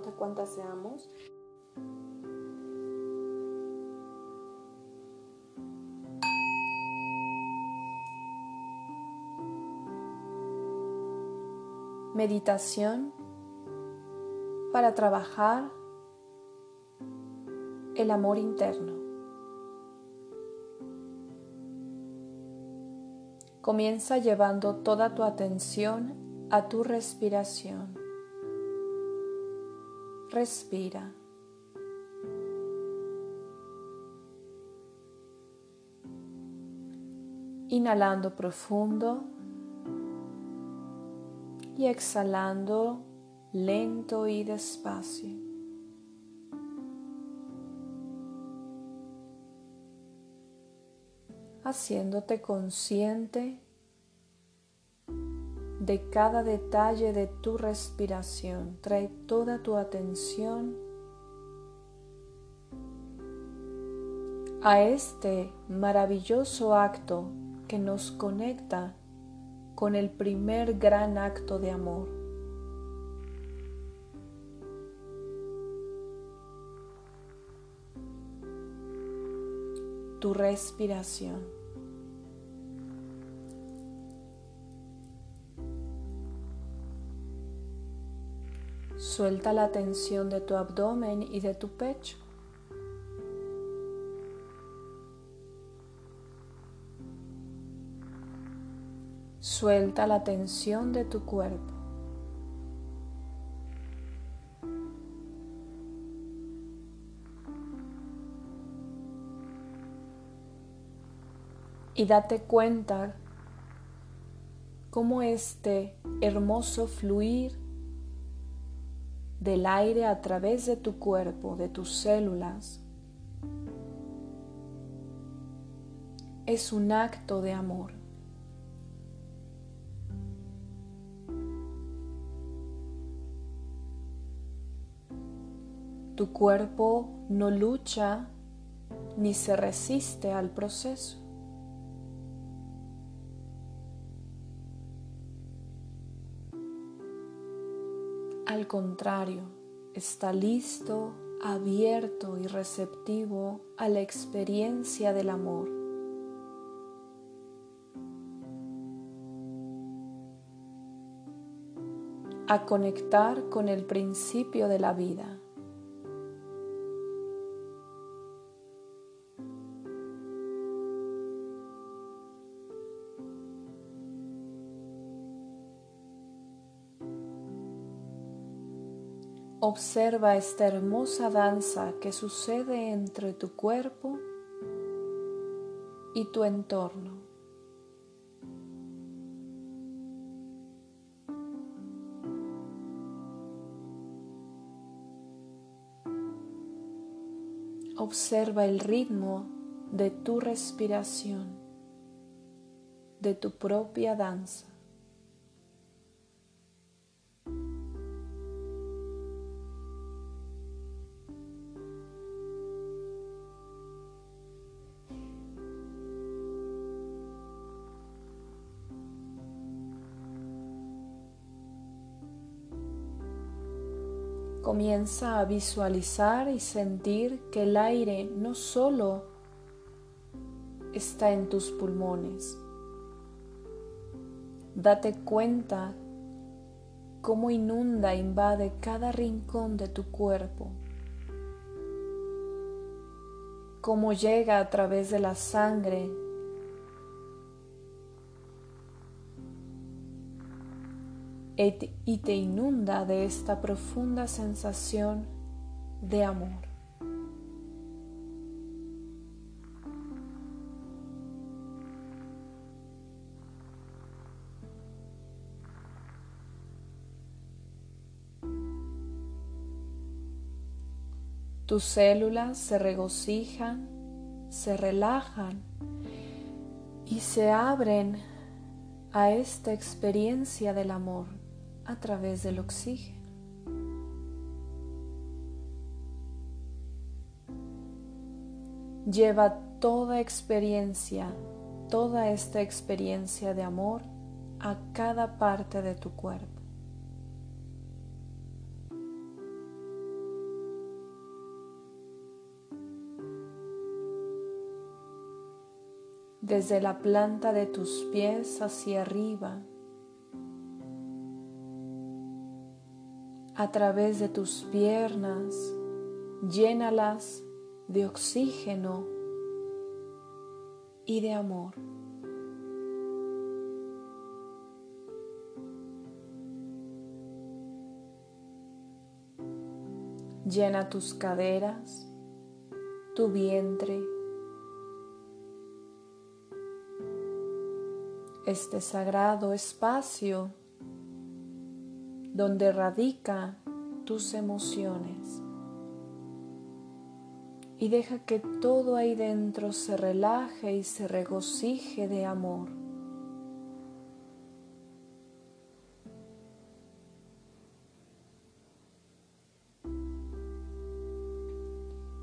importa cuántas seamos. Meditación para trabajar el amor interno. Comienza llevando toda tu atención a tu respiración. Respira. Inhalando profundo y exhalando lento y despacio. Haciéndote consciente de cada detalle de tu respiración. Trae toda tu atención a este maravilloso acto que nos conecta con el primer gran acto de amor. Tu respiración. Suelta la tensión de tu abdomen y de tu pecho. Suelta la tensión de tu cuerpo. Y date cuenta cómo este hermoso fluir del aire a través de tu cuerpo, de tus células, es un acto de amor. Tu cuerpo no lucha ni se resiste al proceso. Al contrario, está listo, abierto y receptivo a la experiencia del amor. A conectar con el principio de la vida. Observa esta hermosa danza que sucede entre tu cuerpo y tu entorno. Observa el ritmo de tu respiración, de tu propia danza. Comienza a visualizar y sentir que el aire no solo está en tus pulmones. Date cuenta cómo inunda, invade cada rincón de tu cuerpo, cómo llega a través de la sangre y te inunda de esta profunda sensación de amor. Tus células se regocijan, se relajan y se abren a esta experiencia del amor a través del oxígeno. Lleva toda experiencia, toda esta experiencia de amor a cada parte de tu cuerpo. desde la planta de tus pies hacia arriba, a través de tus piernas, llénalas de oxígeno y de amor. Llena tus caderas, tu vientre, este sagrado espacio donde radica tus emociones. Y deja que todo ahí dentro se relaje y se regocije de amor.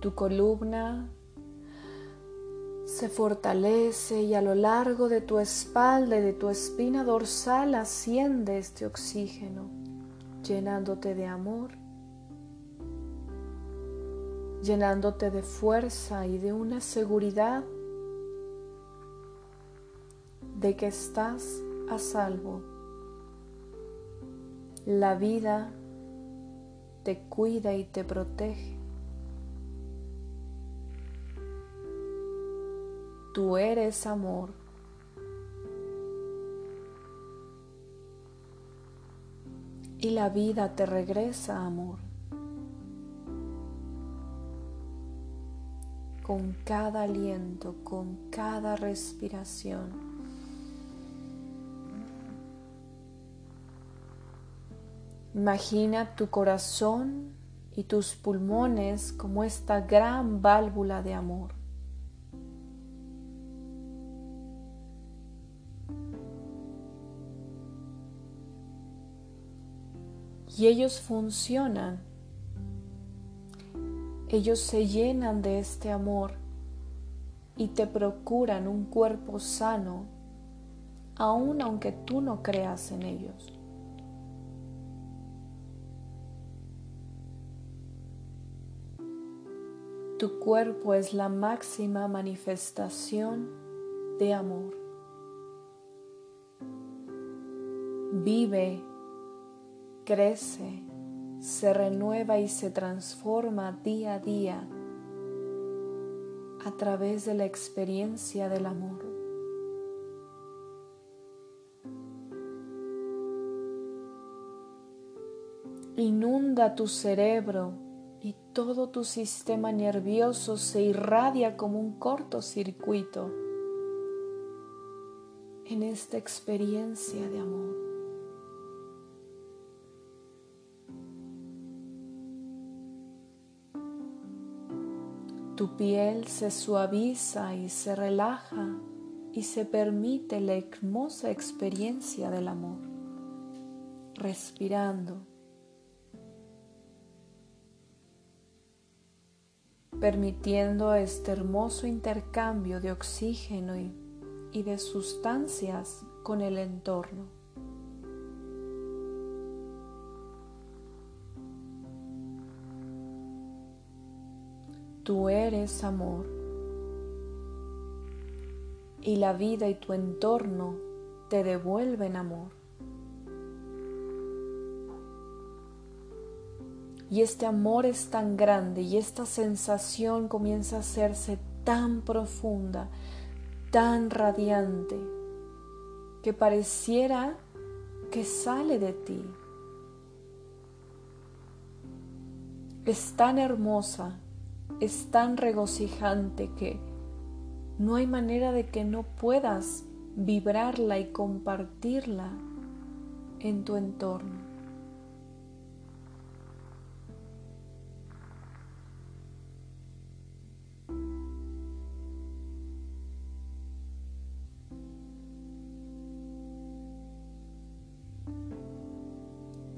Tu columna se fortalece y a lo largo de tu espalda y de tu espina dorsal asciende este oxígeno, llenándote de amor, llenándote de fuerza y de una seguridad de que estás a salvo. La vida te cuida y te protege. Tú eres amor. Y la vida te regresa amor. Con cada aliento, con cada respiración. Imagina tu corazón y tus pulmones como esta gran válvula de amor. Y ellos funcionan. Ellos se llenan de este amor y te procuran un cuerpo sano, aun aunque tú no creas en ellos. Tu cuerpo es la máxima manifestación de amor. Vive crece, se renueva y se transforma día a día a través de la experiencia del amor. Inunda tu cerebro y todo tu sistema nervioso se irradia como un cortocircuito en esta experiencia de amor. Tu piel se suaviza y se relaja y se permite la hermosa experiencia del amor, respirando, permitiendo este hermoso intercambio de oxígeno y, y de sustancias con el entorno. Tú eres amor y la vida y tu entorno te devuelven amor. Y este amor es tan grande y esta sensación comienza a hacerse tan profunda, tan radiante, que pareciera que sale de ti. Es tan hermosa es tan regocijante que no hay manera de que no puedas vibrarla y compartirla en tu entorno.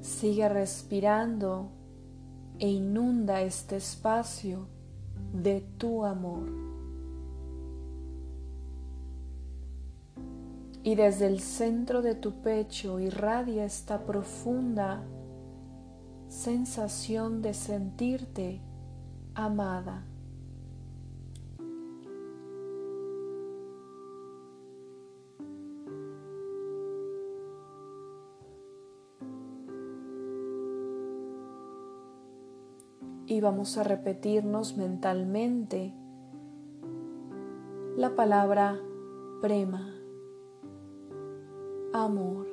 Sigue respirando e inunda este espacio de tu amor. Y desde el centro de tu pecho irradia esta profunda sensación de sentirte amada. Y vamos a repetirnos mentalmente la palabra prema, amor,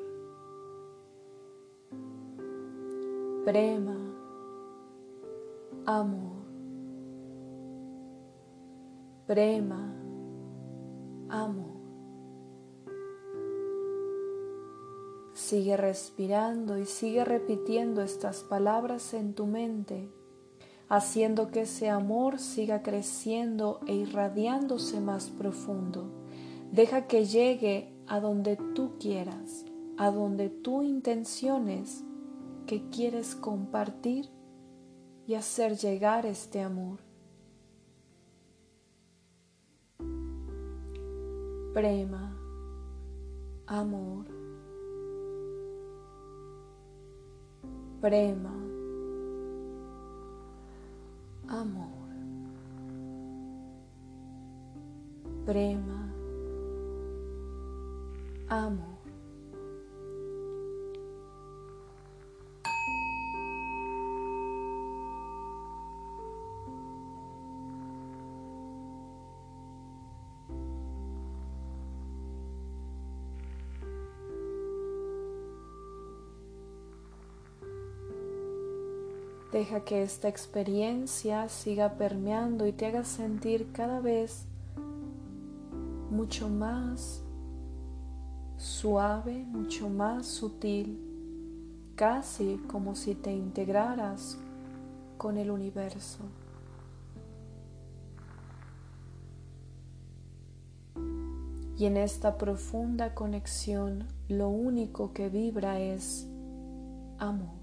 prema, amor, prema, amor. Sigue respirando y sigue repitiendo estas palabras en tu mente haciendo que ese amor siga creciendo e irradiándose más profundo. Deja que llegue a donde tú quieras, a donde tú intenciones que quieres compartir y hacer llegar este amor. Prema, amor. Prema, amor, prema, amor. Deja que esta experiencia siga permeando y te haga sentir cada vez mucho más suave, mucho más sutil, casi como si te integraras con el universo. Y en esta profunda conexión lo único que vibra es amor.